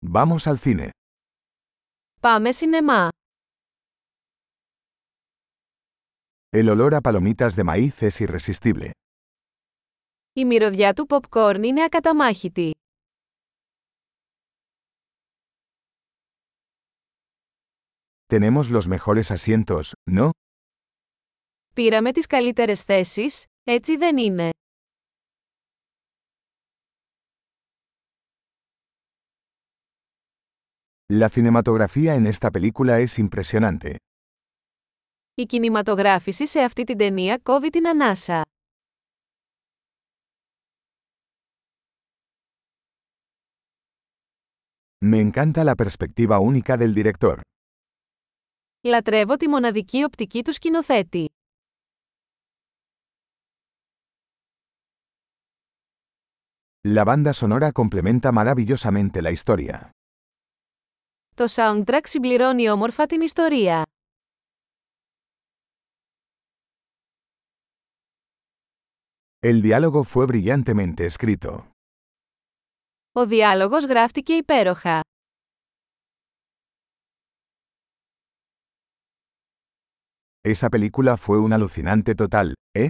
Vamos al cine. Πάμε σινεμά. El olor a palomitas de maíz es irresistible. Η μυρωδιά του popcorn είναι ακαταμάχητη. Tenemos los mejores asientos, ¿no? Πήραμε τις καλύτερες θέσεις, έτσι δεν είναι. La cinematografía en esta película es impresionante. Η κινηματογράφηση σε αυτή την ταινία κόβει την ανάσα. Me encanta la perspectiva única del director. Λατρεύω τη μοναδική οπτική του σκηνοθέτη. La banda sonora complementa maravillosamente la historia. Το soundtrack συμπληρώνει όμορφα την ιστορία. El diálogo fue brillantemente escrito. Ο διάλογος γράφτηκε υπέροχα. Esa película fue un alucinante total, ¿eh?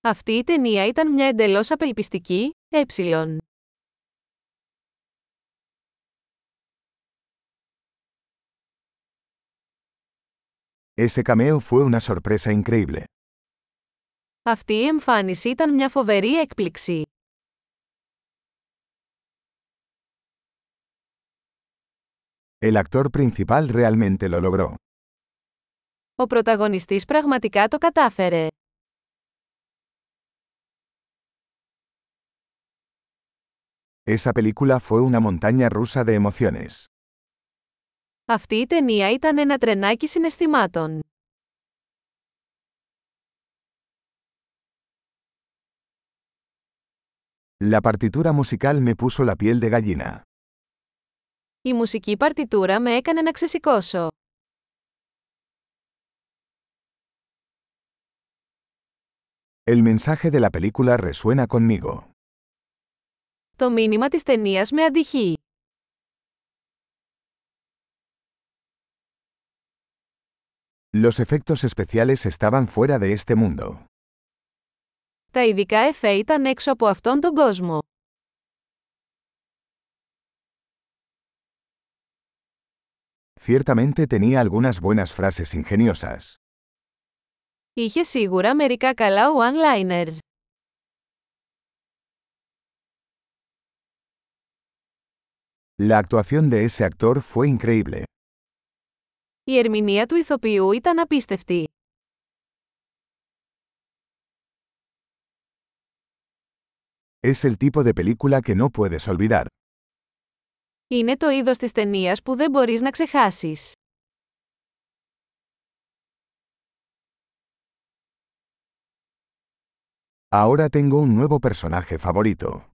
Αυτή η ταινία ήταν μια εντελώς απελπιστική, ε. Ese cameo fue una sorpresa increíble. Αυτή η εμφάνιση ήταν μια φοβερή έκπληξη. El actor principal realmente lo logró. Ο πρωταγωνιστής πραγματικά το κατάφερε. Esa película fue una montaña rusa de emociones. Αυτή η ταινία ήταν ένα τρενάκι συναισθημάτων. La partitura musical me puso la piel de gallina. Η μουσική παρτιτούρα με έκανε να ξεσηκώσω. El mensaje de la película resuena conmigo. Το μήνυμα της ταινίας με αντυχεί. Los efectos especiales estaban fuera de este mundo. Τα ειδικά εφέ ήταν έξω από αυτόν τον κόσμο. Ciertamente tenía algunas buenas frases ingeniosas. Είχε σίγουρα μερικά καλά one-liners. La actuación de ese actor fue increíble. Η ερμηνεία του ηθοποιού ήταν απίστευτη. Es el tipo de película que no puedes olvidar. Είναι το είδος της ταινίας που δεν μπορείς να ξεχάσεις. Ahora tengo un nuevo personaje favorito.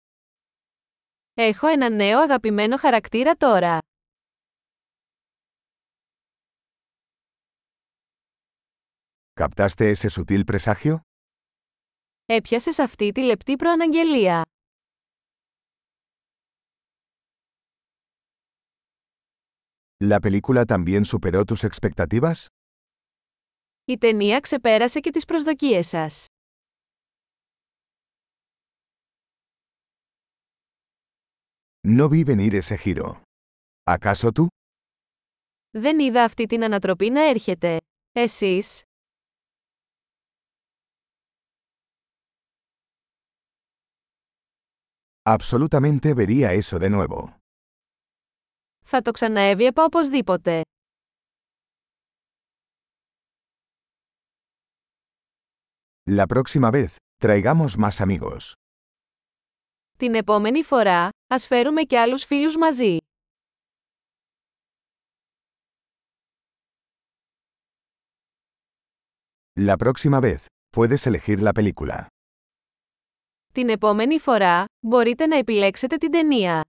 Έχω ένα νέο αγαπημένο χαρακτήρα τώρα. ¿Captaste ese sutil presagio? Έπιασες αυτή τη λεπτή προαναγγελία. ¿La película también superó tus expectativas? Η ταινία ξεπέρασε και τις προσδοκίες σας. No vi venir ese giro. ¿Acaso tú? Δεν είδα αυτή την ανατροπή να έρχεται. Εσείς; Absolutamente vería eso de nuevo. Θα το ξαναέβλεπα οπωσδήποτε. La próxima vez, traigamos más amigos. Την επόμενη φορά, ας φέρουμε και άλλους φίλους μαζί. La próxima vez, puedes elegir la película. Την επόμενη φορά, μπορείτε να επιλέξετε την ταινία.